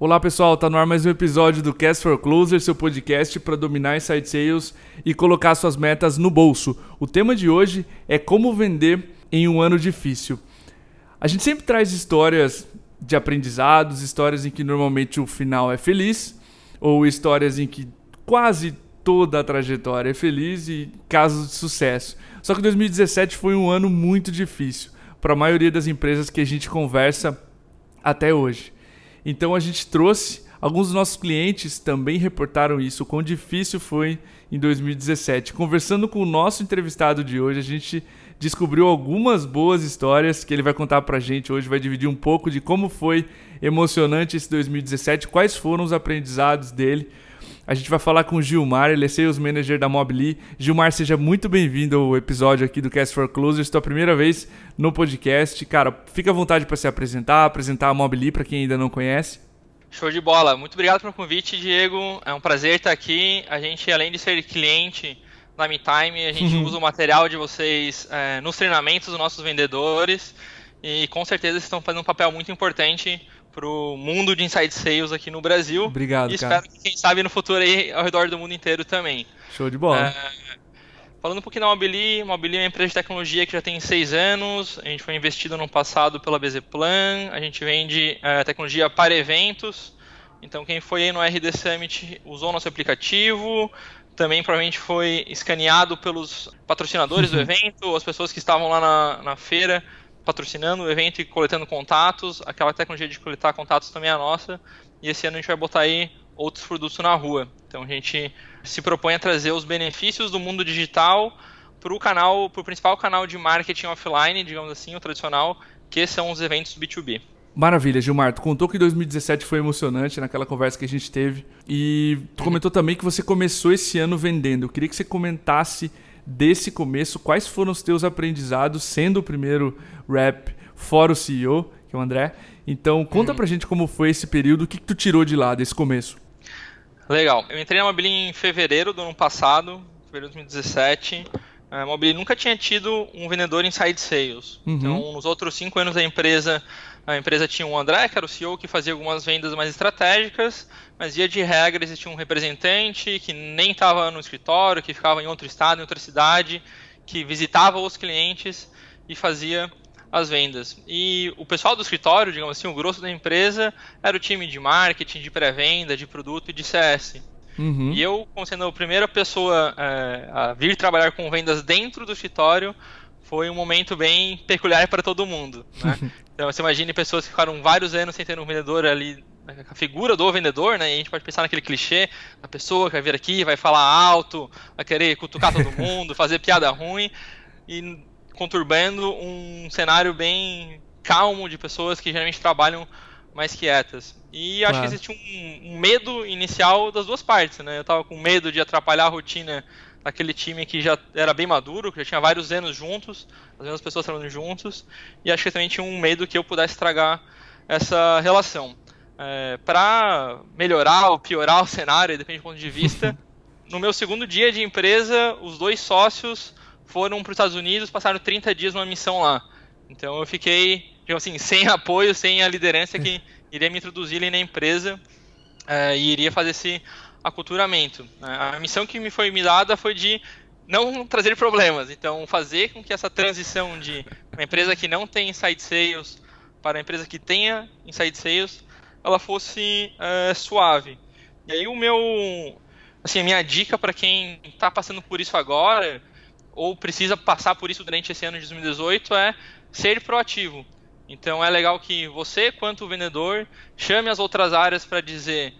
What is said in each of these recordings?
Olá pessoal, tá no ar mais um episódio do Cast for Closer, seu podcast para dominar inside sales e colocar suas metas no bolso. O tema de hoje é como vender em um ano difícil. A gente sempre traz histórias de aprendizados, histórias em que normalmente o final é feliz, ou histórias em que quase toda a trajetória é feliz e casos de sucesso. Só que 2017 foi um ano muito difícil para a maioria das empresas que a gente conversa até hoje. Então a gente trouxe, alguns dos nossos clientes também reportaram isso, o quão difícil foi em 2017. Conversando com o nosso entrevistado de hoje, a gente descobriu algumas boas histórias que ele vai contar pra gente hoje, vai dividir um pouco de como foi emocionante esse 2017, quais foram os aprendizados dele. A gente vai falar com o Gilmar, ele é Sales Manager da Mobili. Gilmar, seja muito bem-vindo ao episódio aqui do Cast for Closers, tua primeira vez no podcast. Cara, fica à vontade para se apresentar, apresentar a Mobili para quem ainda não conhece. Show de bola. Muito obrigado pelo convite, Diego. É um prazer estar aqui. A gente, além de ser cliente na MeTime, a gente uhum. usa o material de vocês é, nos treinamentos dos nossos vendedores e com certeza vocês estão fazendo um papel muito importante pro mundo de inside sales aqui no Brasil. Obrigado, e espero que, quem sabe, no futuro aí ao redor do mundo inteiro também. Show de bola. É, falando um pouquinho da Mobili, Mobili é uma empresa de tecnologia que já tem seis anos, a gente foi investido no passado pela BZ Plan, a gente vende é, tecnologia para eventos, então quem foi aí no RD Summit usou nosso aplicativo, também provavelmente foi escaneado pelos patrocinadores do evento, as pessoas que estavam lá na, na feira patrocinando o evento e coletando contatos. Aquela tecnologia de coletar contatos também é nossa. E esse ano a gente vai botar aí outros produtos na rua. Então a gente se propõe a trazer os benefícios do mundo digital para o canal, para o principal canal de marketing offline, digamos assim, o tradicional, que são os eventos B2B. Maravilha, Gilmar. Tu contou que 2017 foi emocionante naquela conversa que a gente teve. E tu comentou também que você começou esse ano vendendo. Eu queria que você comentasse desse começo, quais foram os teus aprendizados sendo o primeiro rap fora o CEO, que é o André. Então, conta uhum. pra gente como foi esse período, o que, que tu tirou de lá desse começo. Legal. Eu entrei na Mobili em fevereiro do ano passado, fevereiro de 2017. A Mobili nunca tinha tido um vendedor inside sales. Uhum. Então, nos outros cinco anos da empresa, a empresa tinha um André, que era o CEO, que fazia algumas vendas mais estratégicas, mas via de regra existia um representante que nem estava no escritório, que ficava em outro estado, em outra cidade, que visitava os clientes e fazia as vendas. E o pessoal do escritório, digamos assim, o grosso da empresa, era o time de marketing, de pré-venda, de produto e de CS. Uhum. E eu, como sendo a primeira pessoa é, a vir trabalhar com vendas dentro do escritório, foi um momento bem peculiar para todo mundo. Né? Então você imagine pessoas que ficaram vários anos sem ter um vendedor ali, a figura do vendedor, né? E a gente pode pensar naquele clichê, a pessoa que vai vir aqui, vai falar alto, vai querer cutucar todo mundo, fazer piada ruim, e conturbando um cenário bem calmo de pessoas que geralmente trabalham mais quietas. E acho claro. que existe um, um, medo inicial das duas partes, né? Eu tava com medo de atrapalhar a rotina daquele time que já era bem maduro, que já tinha vários anos juntos, as mesmas pessoas trabalhando juntos, e acho que também tinha um medo que eu pudesse estragar essa relação. É, para melhorar ou piorar o cenário, depende do ponto de vista, no meu segundo dia de empresa, os dois sócios foram para os Estados Unidos, passaram 30 dias numa missão lá. Então eu fiquei, digamos assim, sem apoio, sem a liderança que iria me introduzir ali na empresa é, e iria fazer esse aculturamento. Né? A missão que me foi me dada foi de não trazer problemas, então fazer com que essa transição de uma empresa que não tem inside sales para uma empresa que tenha inside sales, ela fosse é, suave. E aí o meu, assim, a minha dica para quem está passando por isso agora ou precisa passar por isso durante esse ano de 2018 é ser proativo. Então é legal que você, quanto vendedor, chame as outras áreas para dizer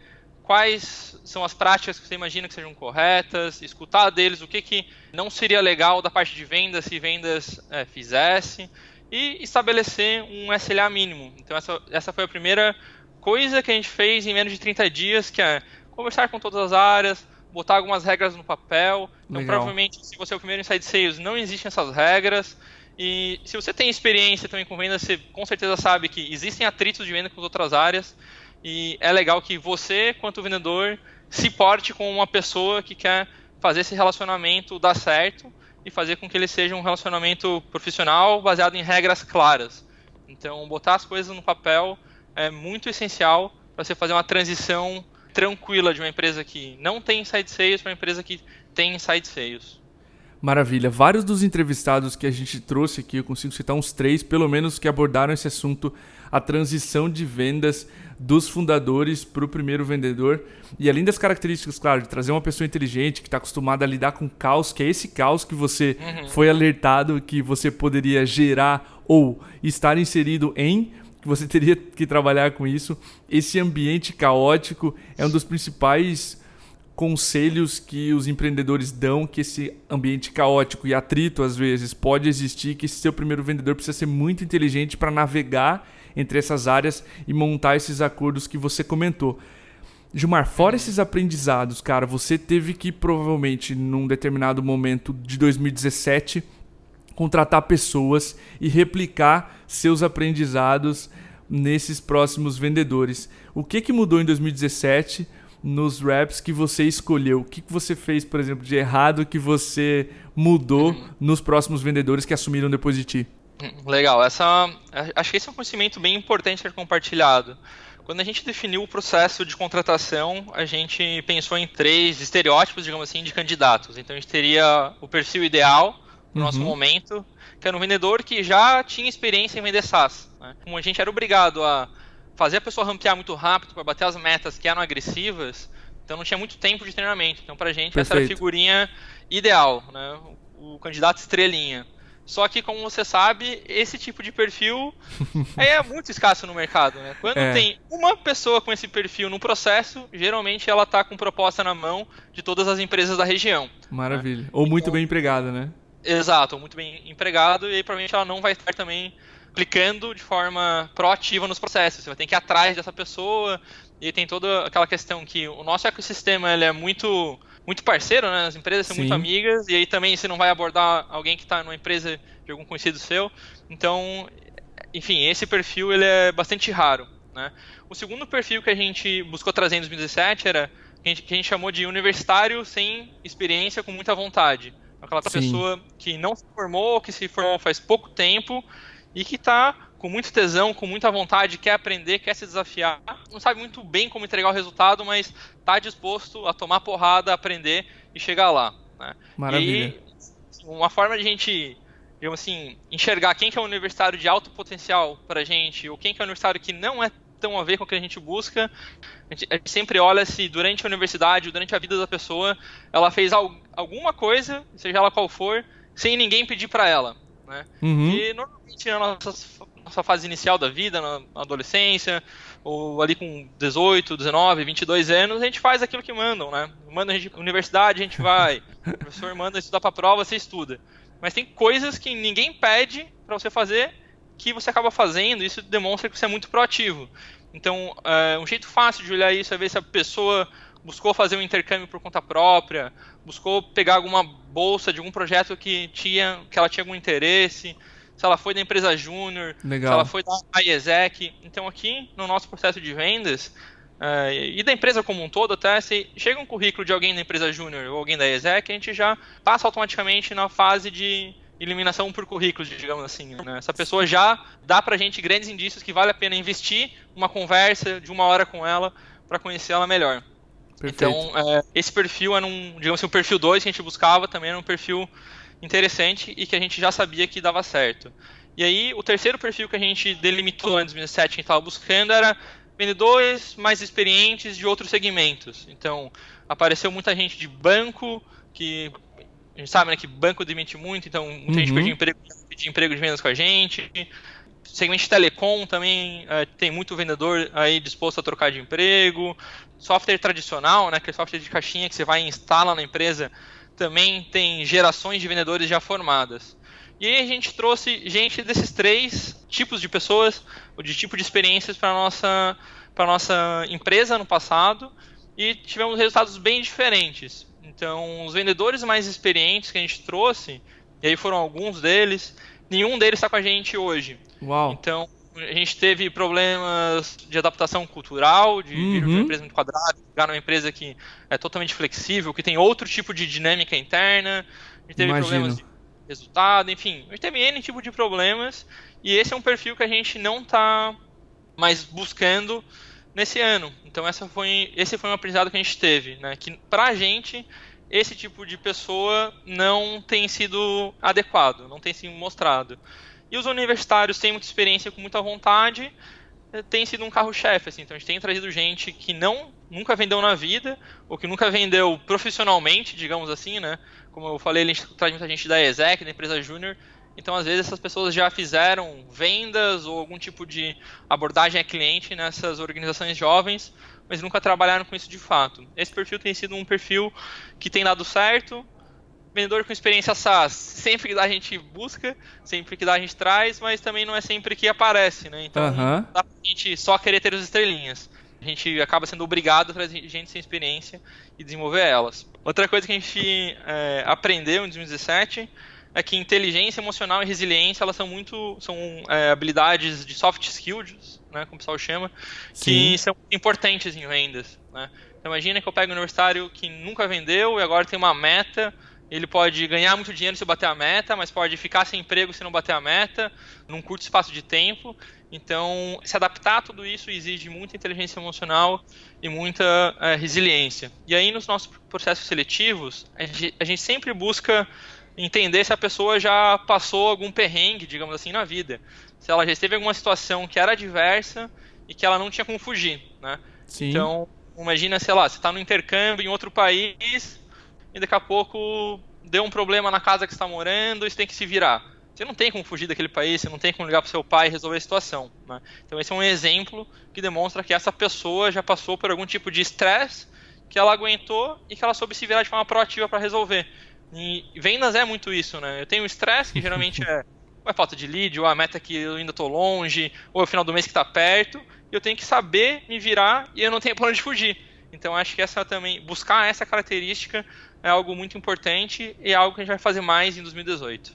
quais são as práticas que você imagina que sejam corretas, escutar deles o que, que não seria legal da parte de vendas se vendas é, fizesse e estabelecer um SLA mínimo. Então essa, essa foi a primeira coisa que a gente fez em menos de 30 dias, que é conversar com todas as áreas, botar algumas regras no papel. Então, Legal. provavelmente, se você é o primeiro inside sales, não existem essas regras. E se você tem experiência também com vendas, você com certeza sabe que existem atritos de venda com as outras áreas. E é legal que você, quanto vendedor, se porte com uma pessoa que quer fazer esse relacionamento dar certo e fazer com que ele seja um relacionamento profissional baseado em regras claras. Então, botar as coisas no papel é muito essencial para você fazer uma transição tranquila de uma empresa que não tem inside sales para uma empresa que tem inside sales. Maravilha. Vários dos entrevistados que a gente trouxe aqui, eu consigo citar uns três, pelo menos, que abordaram esse assunto, a transição de vendas dos fundadores para o primeiro vendedor. E além das características, claro, de trazer uma pessoa inteligente que está acostumada a lidar com caos, que é esse caos que você uhum. foi alertado que você poderia gerar ou estar inserido em, que você teria que trabalhar com isso. Esse ambiente caótico é um dos principais conselhos que os empreendedores dão que esse ambiente caótico e atrito às vezes pode existir, que esse seu primeiro vendedor precisa ser muito inteligente para navegar entre essas áreas e montar esses acordos que você comentou. Gilmar, fora esses aprendizados, cara, você teve que provavelmente num determinado momento de 2017 contratar pessoas e replicar seus aprendizados nesses próximos vendedores. O que, que mudou em 2017 nos raps que você escolheu? O que, que você fez, por exemplo, de errado que você mudou nos próximos vendedores que assumiram depois de ti? Legal, essa acho que esse é um conhecimento bem importante ser compartilhado. Quando a gente definiu o processo de contratação, a gente pensou em três estereótipos, digamos assim, de candidatos. Então a gente teria o perfil ideal no uhum. nosso momento, que era um vendedor que já tinha experiência em vender SaaS. Né? Como a gente era obrigado a fazer a pessoa rampear muito rápido para bater as metas que eram agressivas, então não tinha muito tempo de treinamento. Então pra gente Perfeito. essa era a figurinha ideal, né? o candidato estrelinha. Só que, como você sabe, esse tipo de perfil é muito escasso no mercado. Né? Quando é. tem uma pessoa com esse perfil no processo, geralmente ela está com proposta na mão de todas as empresas da região. Né? Maravilha. Né? Ou muito então, bem empregada, né? Exato, muito bem empregado, e aí provavelmente ela não vai estar também aplicando de forma proativa nos processos. Você vai ter que ir atrás dessa pessoa, e tem toda aquela questão que o nosso ecossistema ele é muito muito parceiro, né? As empresas são Sim. muito amigas, e aí também você não vai abordar alguém que está numa empresa de algum conhecido seu. Então, enfim, esse perfil ele é bastante raro. Né? O segundo perfil que a gente buscou trazer em 2017 era que a gente, que a gente chamou de universitário sem experiência, com muita vontade. Aquela Sim. pessoa que não se formou, que se formou faz pouco tempo e que está com muito tesão, com muita vontade, quer aprender, quer se desafiar, não sabe muito bem como entregar o resultado, mas está disposto a tomar porrada, aprender e chegar lá. Né? Maravilha. E uma forma de a gente, digamos assim, enxergar quem que é um universitário de alto potencial para a gente, ou quem que é um universitário que não é tão a ver com o que a gente busca. A gente, a gente sempre olha se durante a universidade, durante a vida da pessoa, ela fez al alguma coisa, seja ela qual for, sem ninguém pedir para ela. Né? Uhum. E normalmente na nossa, nossa fase inicial da vida, na adolescência, ou ali com 18, 19, 22 anos, a gente faz aquilo que mandam, né? Manda a gente universidade, a gente vai. o professor manda estudar pra prova, você estuda. Mas tem coisas que ninguém pede para você fazer que você acaba fazendo, isso demonstra que você é muito proativo. Então, é, um jeito fácil de olhar isso é ver se a pessoa buscou fazer um intercâmbio por conta própria, buscou pegar alguma bolsa de algum projeto que, tinha, que ela tinha algum interesse, se ela foi da empresa júnior, se ela foi da IESEC. Então aqui no nosso processo de vendas, uh, e da empresa como um todo, até se chega um currículo de alguém da empresa júnior ou alguém da IESEC, a gente já passa automaticamente na fase de eliminação por currículos, digamos assim. Né? Essa pessoa já dá pra gente grandes indícios que vale a pena investir uma conversa de uma hora com ela para conhecer ela melhor. Perfeito. Então, é, esse perfil era um, digamos assim, um perfil 2 que a gente buscava, também era um perfil interessante e que a gente já sabia que dava certo. E aí, o terceiro perfil que a gente delimitou em 2007 que estava buscando era vendedores mais experientes de outros segmentos. Então, apareceu muita gente de banco, que a gente sabe né, que banco demite muito, então muita uhum. gente pediu emprego, pediu emprego de vendas com a gente. Segmento de telecom também uh, tem muito vendedor aí disposto a trocar de emprego. Software tradicional, né, que é software de caixinha que você vai e instala na empresa, também tem gerações de vendedores já formadas. E aí a gente trouxe gente desses três tipos de pessoas, ou de tipo de experiências para nossa para nossa empresa no passado e tivemos resultados bem diferentes. Então, os vendedores mais experientes que a gente trouxe, e aí foram alguns deles, nenhum deles está com a gente hoje. Uau. Então, a gente teve problemas de adaptação cultural, de vir uhum. uma empresa muito quadrada, ficar numa empresa que é totalmente flexível, que tem outro tipo de dinâmica interna. A gente teve Imagino. problemas de resultado, enfim. A gente teve N tipo de problemas. E esse é um perfil que a gente não está mais buscando nesse ano. Então essa foi, esse foi um aprendizado que a gente teve, né? Que pra gente esse tipo de pessoa não tem sido adequado, não tem sido mostrado. E os universitários têm muita experiência com muita vontade, eh, tem sido um carro-chefe, assim. Então a gente tem trazido gente que não nunca vendeu na vida, ou que nunca vendeu profissionalmente, digamos assim, né? Como eu falei, a gente traz muita gente da ESEC, da empresa júnior, então, às vezes, essas pessoas já fizeram vendas ou algum tipo de abordagem a cliente nessas organizações jovens, mas nunca trabalharam com isso de fato. Esse perfil tem sido um perfil que tem dado certo. Vendedor com experiência SaaS, sempre que dá a gente busca, sempre que dá a gente traz, mas também não é sempre que aparece, né? Então, uhum. dá pra gente só querer ter as estrelinhas. A gente acaba sendo obrigado a trazer gente sem experiência e desenvolver elas. Outra coisa que a gente é, aprendeu em 2017 é que inteligência emocional e resiliência elas são muito são é, habilidades de soft skills, né, como o pessoal chama, que Sim. são importantes em vendas. Né? Então imagina que eu pego um universitário que nunca vendeu e agora tem uma meta. Ele pode ganhar muito dinheiro se bater a meta, mas pode ficar sem emprego se não bater a meta, num curto espaço de tempo. Então, se adaptar a tudo isso exige muita inteligência emocional e muita é, resiliência. E aí, nos nossos processos seletivos, a gente, a gente sempre busca entender se a pessoa já passou algum perrengue, digamos assim, na vida. Se ela já esteve em alguma situação que era adversa e que ela não tinha como fugir, né? Sim. Então, imagina, sei lá, você está no intercâmbio em outro país e daqui a pouco deu um problema na casa que está morando e você tem que se virar. Você não tem como fugir daquele país, você não tem como ligar para seu pai e resolver a situação. Né? Então esse é um exemplo que demonstra que essa pessoa já passou por algum tipo de estresse que ela aguentou e que ela soube se virar de forma proativa para resolver. E vendas é muito isso, né? Eu tenho estresse, que geralmente é ou é falta de lead, ou a meta que eu ainda estou longe, ou é o final do mês que está perto, eu tenho que saber me virar e eu não tenho plano de fugir. Então acho que essa também, buscar essa característica é algo muito importante e é algo que a gente vai fazer mais em 2018.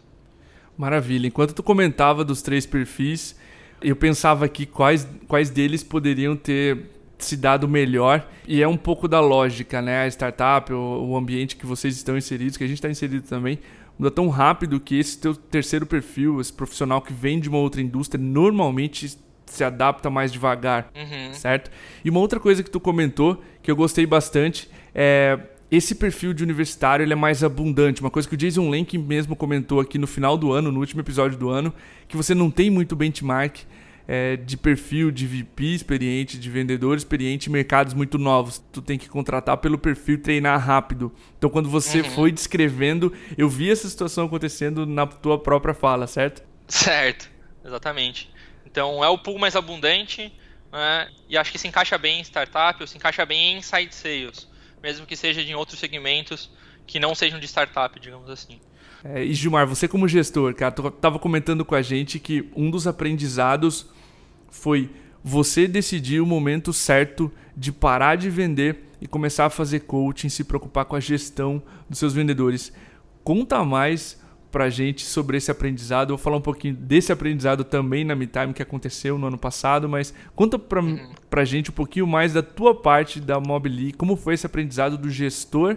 Maravilha. Enquanto tu comentava dos três perfis, eu pensava aqui quais, quais deles poderiam ter se dado melhor. E é um pouco da lógica, né? A startup, o, o ambiente que vocês estão inseridos, que a gente está inserido também, muda tão rápido que esse teu terceiro perfil, esse profissional que vem de uma outra indústria, normalmente se adapta mais devagar, uhum. certo? E uma outra coisa que tu comentou, que eu gostei bastante, é esse perfil de universitário ele é mais abundante. Uma coisa que o Jason Lenk mesmo comentou aqui no final do ano, no último episódio do ano, que você não tem muito benchmark é, de perfil de VP experiente, de vendedor experiente em mercados muito novos. Tu tem que contratar pelo perfil e treinar rápido. Então, quando você uhum. foi descrevendo, eu vi essa situação acontecendo na tua própria fala, certo? Certo, exatamente. Então, é o pool mais abundante né? e acho que se encaixa bem em startup ou se encaixa bem em inside sales, mesmo que seja em outros segmentos que não sejam de startup, digamos assim. É, e Gilmar, você como gestor, cara, tava comentando com a gente que um dos aprendizados foi você decidir o momento certo de parar de vender e começar a fazer coaching, se preocupar com a gestão dos seus vendedores. Conta mais pra gente sobre esse aprendizado. Eu vou falar um pouquinho desse aprendizado também na MeTime que aconteceu no ano passado, mas conta pra, uhum. pra gente um pouquinho mais da tua parte da Mobili, como foi esse aprendizado do gestor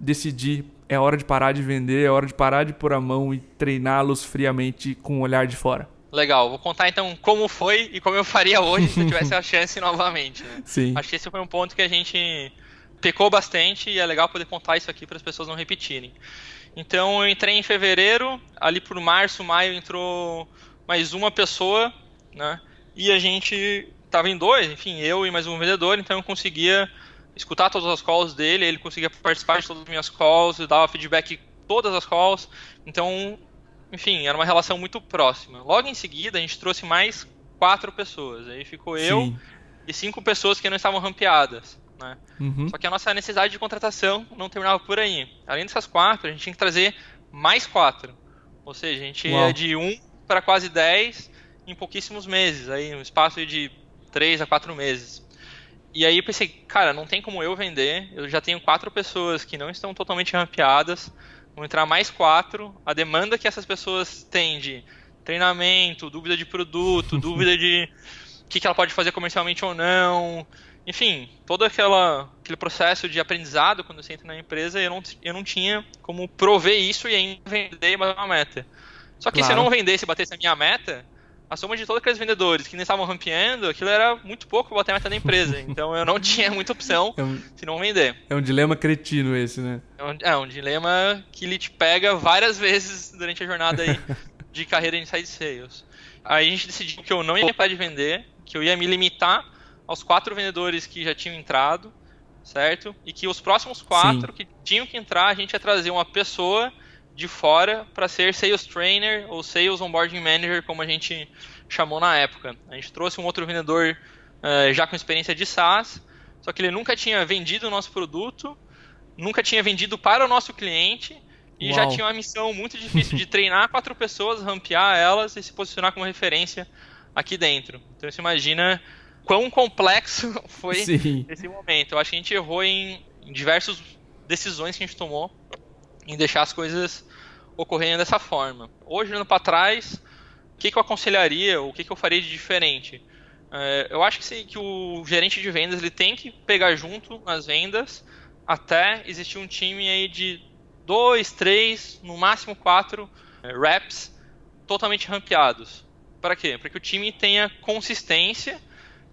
decidir é hora de parar de vender, é hora de parar de pôr a mão e treiná-los friamente com o olhar de fora. Legal, vou contar então como foi e como eu faria hoje se eu tivesse a chance novamente. Né? Sim. Acho que esse foi um ponto que a gente pecou bastante e é legal poder contar isso aqui para as pessoas não repetirem. Então eu entrei em fevereiro, ali por março, maio entrou mais uma pessoa, né? E a gente tava em dois, enfim, eu e mais um vendedor, então eu conseguia escutar todas as calls dele, ele conseguia participar de todas as minhas calls, dava feedback todas as calls. Então, enfim, era uma relação muito próxima. Logo em seguida, a gente trouxe mais quatro pessoas. Aí ficou eu Sim. e cinco pessoas que não estavam rampeadas. Né? Uhum. Só que a nossa necessidade de contratação não terminava por aí. Além dessas quatro, a gente tinha que trazer mais quatro. Ou seja, a gente Uau. ia de um para quase dez em pouquíssimos meses, aí um espaço de três a quatro meses. E aí eu pensei, cara, não tem como eu vender. Eu já tenho quatro pessoas que não estão totalmente rampeadas. Vão entrar mais quatro. A demanda que essas pessoas têm de treinamento, dúvida de produto, dúvida de o que, que ela pode fazer comercialmente ou não. Enfim, todo aquela, aquele processo de aprendizado quando você entra na empresa, eu não, eu não tinha como prover isso e ainda vender e bater uma meta. Só que claro. se eu não vendesse e batesse a minha meta, a soma de todos aqueles vendedores que nem estavam rampeando, aquilo era muito pouco para bater a meta da empresa. Então eu não tinha muita opção é um, se não vender. É um dilema cretino esse, né? É um, é um dilema que ele te pega várias vezes durante a jornada aí de carreira em inside sales. Aí a gente decidiu que eu não ia parar de vender, que eu ia me limitar aos quatro vendedores que já tinham entrado, certo? E que os próximos quatro Sim. que tinham que entrar, a gente ia trazer uma pessoa de fora para ser sales trainer ou sales onboarding manager, como a gente chamou na época. A gente trouxe um outro vendedor uh, já com experiência de SaaS, só que ele nunca tinha vendido o nosso produto, nunca tinha vendido para o nosso cliente e Uau. já tinha uma missão muito difícil de treinar quatro pessoas, rampear elas e se posicionar como referência aqui dentro. Então você imagina quão complexo foi Sim. esse momento. Eu acho que a gente errou em, em diversas decisões que a gente tomou em deixar as coisas ocorrendo dessa forma. Hoje, olhando para trás, o que, que, eu aconselharia, o que, que eu faria de diferente? É, eu acho que, sim, que o gerente de vendas ele tem que pegar junto nas vendas até existir um time aí de dois, três, no máximo quatro é, reps totalmente rampeados. Para quê? Para que o time tenha consistência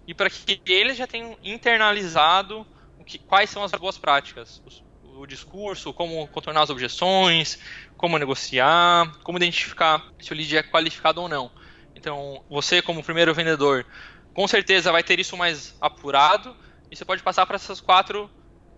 e para que eles já tenham internalizado que, quais são as boas práticas, o discurso, como contornar as objeções, como negociar, como identificar se o lead é qualificado ou não. Então, você como primeiro vendedor, com certeza vai ter isso mais apurado e você pode passar para essas quatro,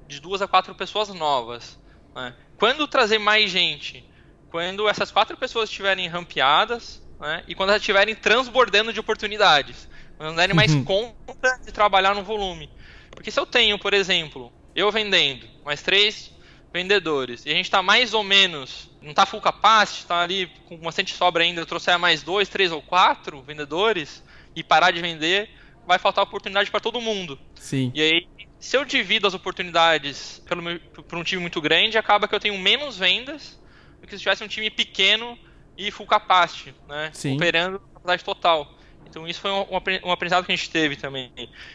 de duas a quatro pessoas novas. Né? Quando trazer mais gente, quando essas quatro pessoas estiverem rampeadas né? e quando elas estiverem transbordando de oportunidades, não derem mais uhum. conta de trabalhar no volume. Porque se eu tenho, por exemplo, eu vendendo, mais três vendedores, e a gente está mais ou menos, não está full capacity, está ali com bastante sobra ainda, eu trouxer mais dois, três ou quatro vendedores e parar de vender, vai faltar oportunidade para todo mundo. Sim. E aí, se eu divido as oportunidades pelo meu, por um time muito grande, acaba que eu tenho menos vendas do que se tivesse um time pequeno e full capacity, né? Sim. Operando capacidade total. Então isso foi um, um aprendizado que a gente teve também.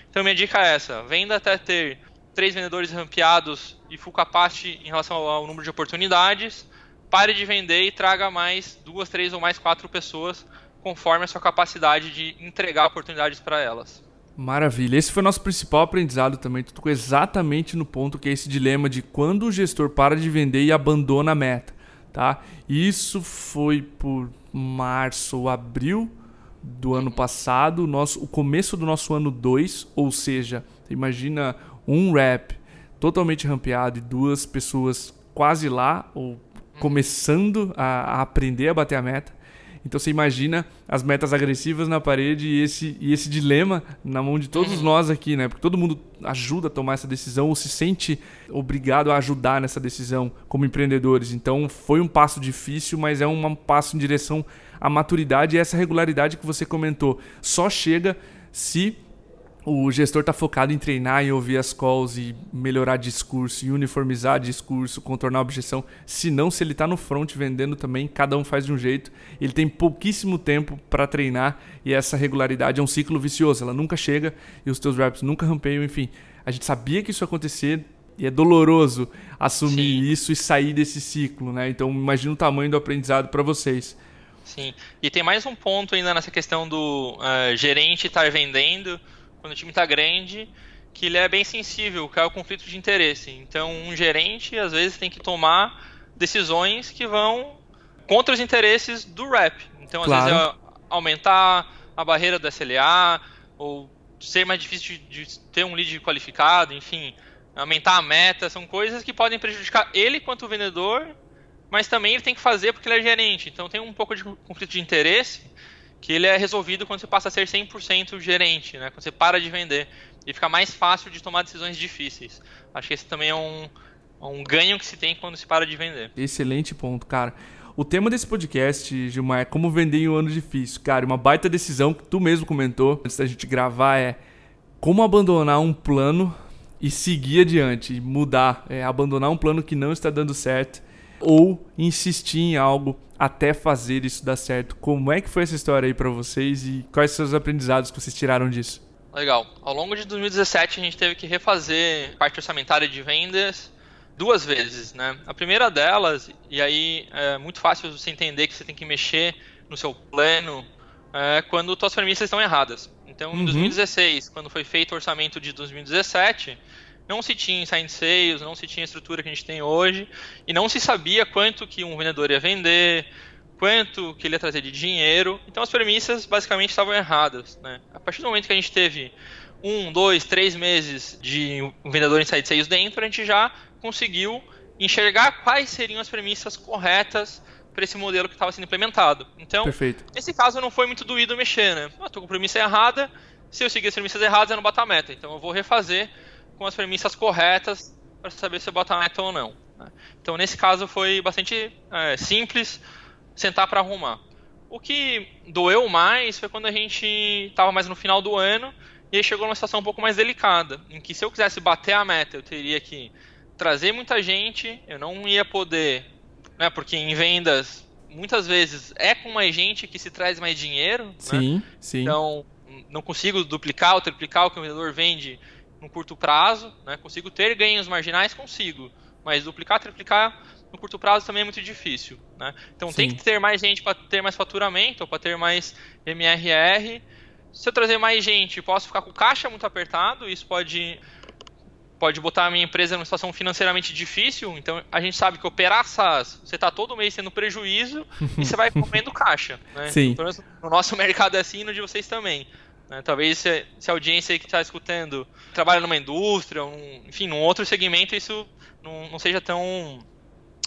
Então minha dica é essa: venda até ter três vendedores rampeados e full capacity em relação ao número de oportunidades. Pare de vender e traga mais duas, três ou mais quatro pessoas conforme a sua capacidade de entregar oportunidades para elas. Maravilha. Esse foi o nosso principal aprendizado também. Tu tocou exatamente no ponto que é esse dilema de quando o gestor para de vender e abandona a meta. Tá? Isso foi por março ou abril do ano passado, nosso, o começo do nosso ano 2, ou seja, imagina um rap totalmente rampeado e duas pessoas quase lá, ou começando a, a aprender a bater a meta. Então você imagina as metas agressivas na parede e esse, e esse dilema na mão de todos uhum. nós aqui, né? Porque todo mundo ajuda a tomar essa decisão ou se sente obrigado a ajudar nessa decisão como empreendedores. Então foi um passo difícil, mas é um passo em direção à maturidade e essa regularidade que você comentou. Só chega se o gestor está focado em treinar e ouvir as calls e melhorar discurso e uniformizar discurso, contornar a objeção. Se não, se ele está no front vendendo também, cada um faz de um jeito. Ele tem pouquíssimo tempo para treinar e essa regularidade é um ciclo vicioso. Ela nunca chega e os teus reps nunca rampeiam. Enfim, a gente sabia que isso ia acontecer e é doloroso assumir Sim. isso e sair desse ciclo, né? Então imagina o tamanho do aprendizado para vocês. Sim, e tem mais um ponto ainda nessa questão do uh, gerente estar vendendo quando o time está grande, que ele é bem sensível, que é o conflito de interesse. Então, um gerente às vezes tem que tomar decisões que vão contra os interesses do rep. Então, às claro. vezes é aumentar a barreira do SLA ou ser mais difícil de, de ter um lead qualificado, enfim, aumentar a meta, são coisas que podem prejudicar ele quanto vendedor, mas também ele tem que fazer porque ele é gerente. Então tem um pouco de conflito de interesse que ele é resolvido quando você passa a ser 100% gerente, né? quando você para de vender e fica mais fácil de tomar decisões difíceis. Acho que esse também é um, um ganho que se tem quando se para de vender. Excelente ponto, cara. O tema desse podcast, Gilmar, é como vender em um ano difícil. Cara, uma baita decisão que tu mesmo comentou antes da gente gravar é como abandonar um plano e seguir adiante, mudar, é, abandonar um plano que não está dando certo ou insistir em algo até fazer isso dar certo. Como é que foi essa história aí para vocês e quais são os aprendizados que vocês tiraram disso? Legal. Ao longo de 2017 a gente teve que refazer parte orçamentária de vendas duas vezes, né? A primeira delas, e aí é muito fácil você entender que você tem que mexer no seu plano é quando tuas premissas estão erradas. Então, em uhum. 2016, quando foi feito o orçamento de 2017, não se tinha inside sales, não se tinha a estrutura que a gente tem hoje, e não se sabia quanto que um vendedor ia vender, quanto que ele ia trazer de dinheiro. Então as premissas basicamente estavam erradas. Né? A partir do momento que a gente teve um, dois, três meses de um vendedor inside sales dentro, a gente já conseguiu enxergar quais seriam as premissas corretas para esse modelo que estava sendo implementado. Então, Perfeito. nesse caso não foi muito doído mexer, né? Ah, tô com premissa errada, se eu seguir as premissas erradas eu não bato a meta. Então eu vou refazer com as premissas corretas para saber se eu boto a meta ou não. Né? Então nesse caso foi bastante é, simples sentar para arrumar. O que doeu mais foi quando a gente estava mais no final do ano e aí chegou numa situação um pouco mais delicada, em que se eu quisesse bater a meta, eu teria que trazer muita gente, eu não ia poder, né, porque em vendas muitas vezes é com mais gente que se traz mais dinheiro, né? sim, né? sim. Então não consigo duplicar ou triplicar o que o vendedor vende no curto prazo, né? Consigo ter ganhos marginais, consigo, mas duplicar, triplicar no curto prazo também é muito difícil, né? Então Sim. tem que ter mais gente para ter mais faturamento, para ter mais MRR. Se eu trazer mais gente, posso ficar com o caixa muito apertado, isso pode pode botar a minha empresa numa situação financeiramente difícil. Então a gente sabe que operar SaaS, você está todo mês tendo prejuízo e você vai comendo caixa. Né? Sim. no nosso mercado é assim e no de vocês também. Né? Talvez se, se, a audiência que está escutando trabalha numa indústria, um, enfim, num outro segmento, isso não, não seja tão,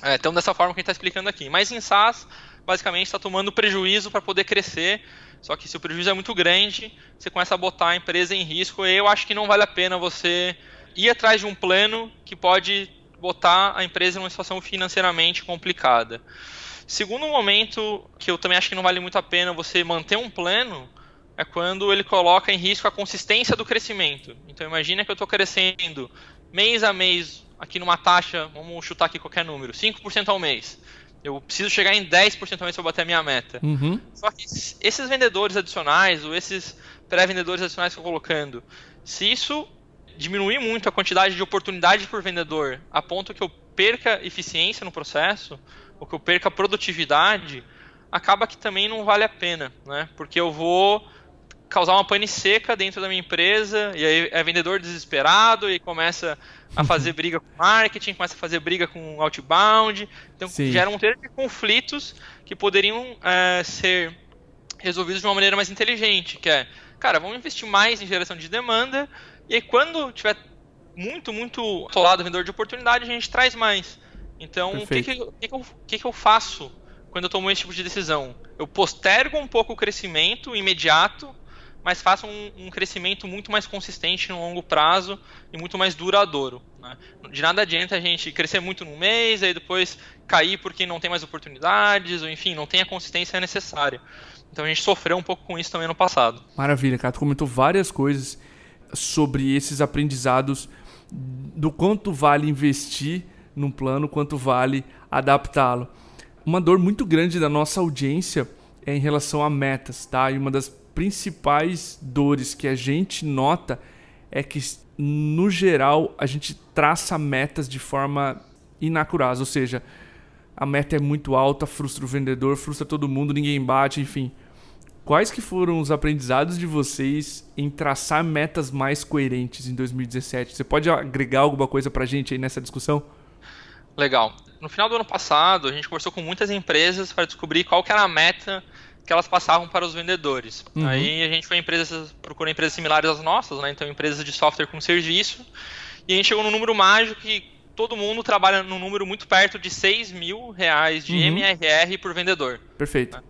é, tão dessa forma que a gente está explicando aqui. Mas em SaaS, basicamente, está tomando prejuízo para poder crescer. Só que se o prejuízo é muito grande, você começa a botar a empresa em risco. E eu acho que não vale a pena você ir atrás de um plano que pode botar a empresa numa situação financeiramente complicada. Segundo momento, que eu também acho que não vale muito a pena você manter um plano, é quando ele coloca em risco a consistência do crescimento. Então imagina que eu estou crescendo mês a mês aqui numa taxa, vamos chutar aqui qualquer número, 5% ao mês. Eu preciso chegar em 10% ao mês para bater a minha meta. Uhum. Só que esses vendedores adicionais, ou esses pré-vendedores adicionais que eu estou colocando, se isso diminuir muito a quantidade de oportunidade por vendedor, a ponto que eu perca eficiência no processo, ou que eu perca produtividade, acaba que também não vale a pena, né? Porque eu vou causar uma pane seca dentro da minha empresa, e aí é vendedor desesperado e começa a fazer briga com marketing, começa a fazer briga com outbound, então Sim. gera um monte de conflitos que poderiam é, ser resolvidos de uma maneira mais inteligente, que é, cara, vamos investir mais em geração de demanda, e aí quando tiver muito, muito atolado o vendedor de oportunidade, a gente traz mais. Então, o que, que, que, que, que eu faço quando eu tomo esse tipo de decisão? Eu postergo um pouco o crescimento imediato mas faça um, um, crescimento muito mais consistente no longo prazo e muito mais duradouro. Né? De nada adianta a gente crescer muito num mês, aí depois cair porque não tem mais oportunidades, ou enfim, não tem a consistência necessária. Então a gente sofreu um pouco com isso também no passado. Maravilha, cara. Tu comentou várias coisas sobre esses aprendizados, do quanto vale investir num plano, quanto vale adaptá-lo. Uma dor muito grande da nossa audiência é em relação a metas, tá? E uma das principais dores que a gente nota é que, no geral, a gente traça metas de forma inacurável, ou seja, a meta é muito alta, frustra o vendedor, frustra todo mundo, ninguém bate, enfim. Quais que foram os aprendizados de vocês em traçar metas mais coerentes em 2017? Você pode agregar alguma coisa pra gente aí nessa discussão? Legal. No final do ano passado, a gente conversou com muitas empresas para descobrir qual que era a meta que elas passavam para os vendedores. Uhum. Aí a gente foi em empresas, procurou empresas similares às nossas, né? Então empresas de software com serviço. E a gente chegou no número mágico que todo mundo trabalha num número muito perto de 6 mil reais de uhum. MRR por vendedor. Perfeito. Né?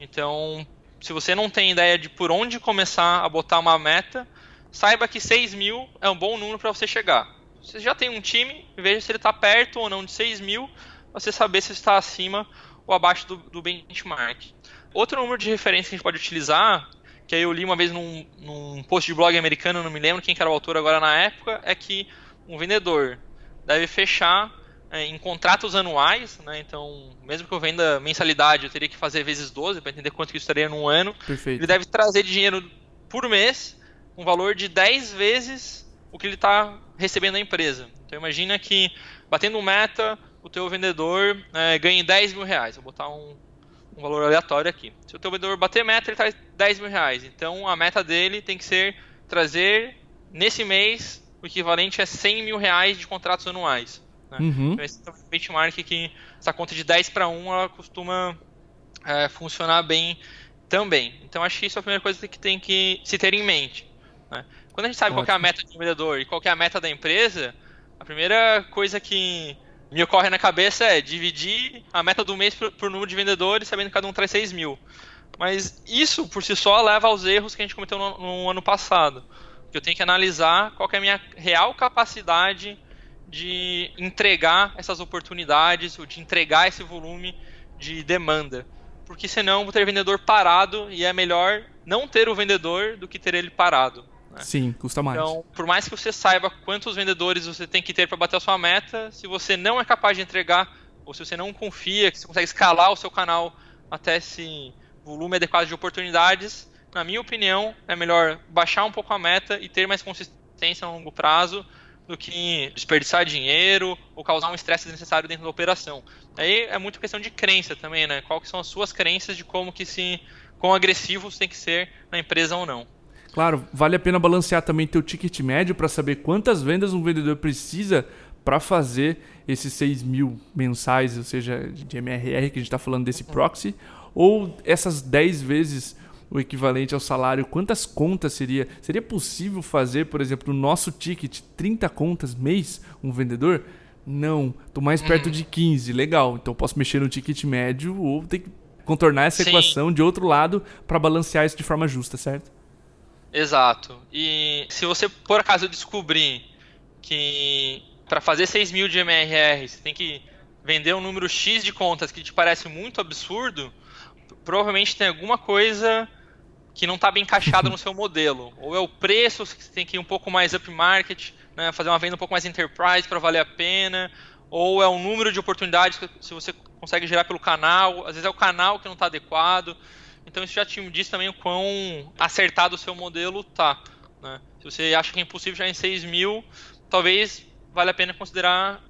Então, se você não tem ideia de por onde começar a botar uma meta, saiba que 6 mil é um bom número para você chegar. Você já tem um time, veja se ele está perto ou não de 6 mil, você saber se está acima ou abaixo do, do benchmark. Outro número de referência que a gente pode utilizar, que aí eu li uma vez num, num post de blog americano, não me lembro quem era o autor agora na época, é que um vendedor deve fechar é, em contratos anuais, né? Então, mesmo que eu venda mensalidade, eu teria que fazer vezes 12 para entender quanto que isso estaria num ano. Perfeito. Ele deve trazer de dinheiro por mês um valor de 10 vezes o que ele está recebendo da empresa. Então, imagina que batendo um meta, o teu vendedor é, ganhe 10 mil reais. Vou botar um, um valor aleatório aqui. Se o teu vendedor bater meta, ele traz 10 mil reais. Então a meta dele tem que ser trazer nesse mês o equivalente a 100 mil reais de contratos anuais. Né? Uhum. Então esse é um benchmark que essa conta de 10 para 1 ela costuma é, funcionar bem também. Então acho que isso é a primeira coisa que tem que se ter em mente. Né? Quando a gente sabe Ótimo. qual é a meta do vendedor e qual é a meta da empresa, a primeira coisa que me ocorre na cabeça é dividir a meta do mês por, por número de vendedores, sabendo que cada um traz 6 mil. Mas isso por si só leva aos erros que a gente cometeu no, no ano passado. Que eu tenho que analisar qual que é a minha real capacidade de entregar essas oportunidades, ou de entregar esse volume de demanda. Porque senão vou ter vendedor parado e é melhor não ter o vendedor do que ter ele parado. Né? Sim, custa mais. Então, por mais que você saiba quantos vendedores você tem que ter para bater a sua meta, se você não é capaz de entregar, ou se você não confia que você consegue escalar o seu canal até esse volume adequado de oportunidades, na minha opinião, é melhor baixar um pouco a meta e ter mais consistência a longo prazo do que desperdiçar dinheiro ou causar um estresse desnecessário dentro da operação. Aí é muito questão de crença também, né? Qual que são as suas crenças de como que se quão agressivos tem que ser na empresa ou não. Claro, vale a pena balancear também teu ticket médio para saber quantas vendas um vendedor precisa para fazer esses 6 mil mensais, ou seja, de MRR, que a gente está falando desse proxy, ou essas 10 vezes o equivalente ao salário, quantas contas seria? Seria possível fazer, por exemplo, no nosso ticket, 30 contas mês, um vendedor? Não, estou mais perto uhum. de 15, legal. Então posso mexer no ticket médio ou ter que contornar essa Sim. equação de outro lado para balancear isso de forma justa, certo? Exato. E se você por acaso descobrir que para fazer 6 mil de MRR você tem que vender um número X de contas que te parece muito absurdo, provavelmente tem alguma coisa que não está bem encaixada no seu modelo. Ou é o preço, que você tem que ir um pouco mais upmarket, né, fazer uma venda um pouco mais enterprise para valer a pena, ou é o número de oportunidades que se você consegue gerar pelo canal, às vezes é o canal que não está adequado. Então isso já te diz também o quão acertado o seu modelo tá. Né? Se você acha que é impossível já em 6 mil, talvez vale a pena considerar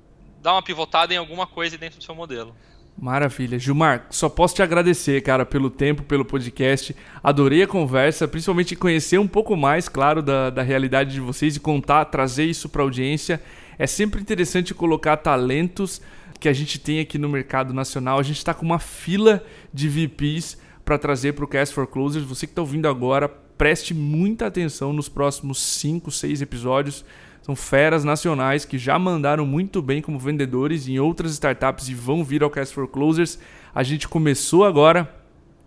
dar uma pivotada em alguma coisa dentro do seu modelo. Maravilha. Gilmar, só posso te agradecer, cara, pelo tempo, pelo podcast. Adorei a conversa, principalmente conhecer um pouco mais, claro, da, da realidade de vocês e contar, trazer isso para a audiência. É sempre interessante colocar talentos que a gente tem aqui no mercado nacional. A gente está com uma fila de VPs para trazer para o Cast for Closers. Você que está ouvindo agora, preste muita atenção nos próximos 5, 6 episódios. São feras nacionais que já mandaram muito bem como vendedores em outras startups e vão vir ao Cast for Closers. A gente começou agora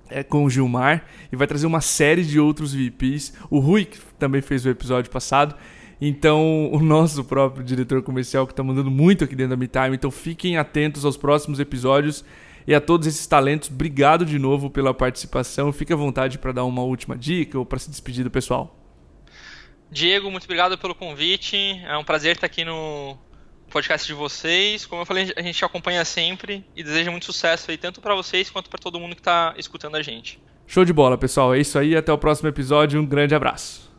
é, com o Gilmar e vai trazer uma série de outros VPs. O Rui, que também fez o episódio passado. Então, o nosso próprio diretor comercial que está mandando muito aqui dentro da MeTime. Então, fiquem atentos aos próximos episódios. E a todos esses talentos, obrigado de novo pela participação. Fique à vontade para dar uma última dica ou para se despedir do pessoal. Diego, muito obrigado pelo convite. É um prazer estar aqui no podcast de vocês. Como eu falei, a gente acompanha sempre e deseja muito sucesso aí, tanto para vocês quanto para todo mundo que está escutando a gente. Show de bola, pessoal. É isso aí. Até o próximo episódio. Um grande abraço.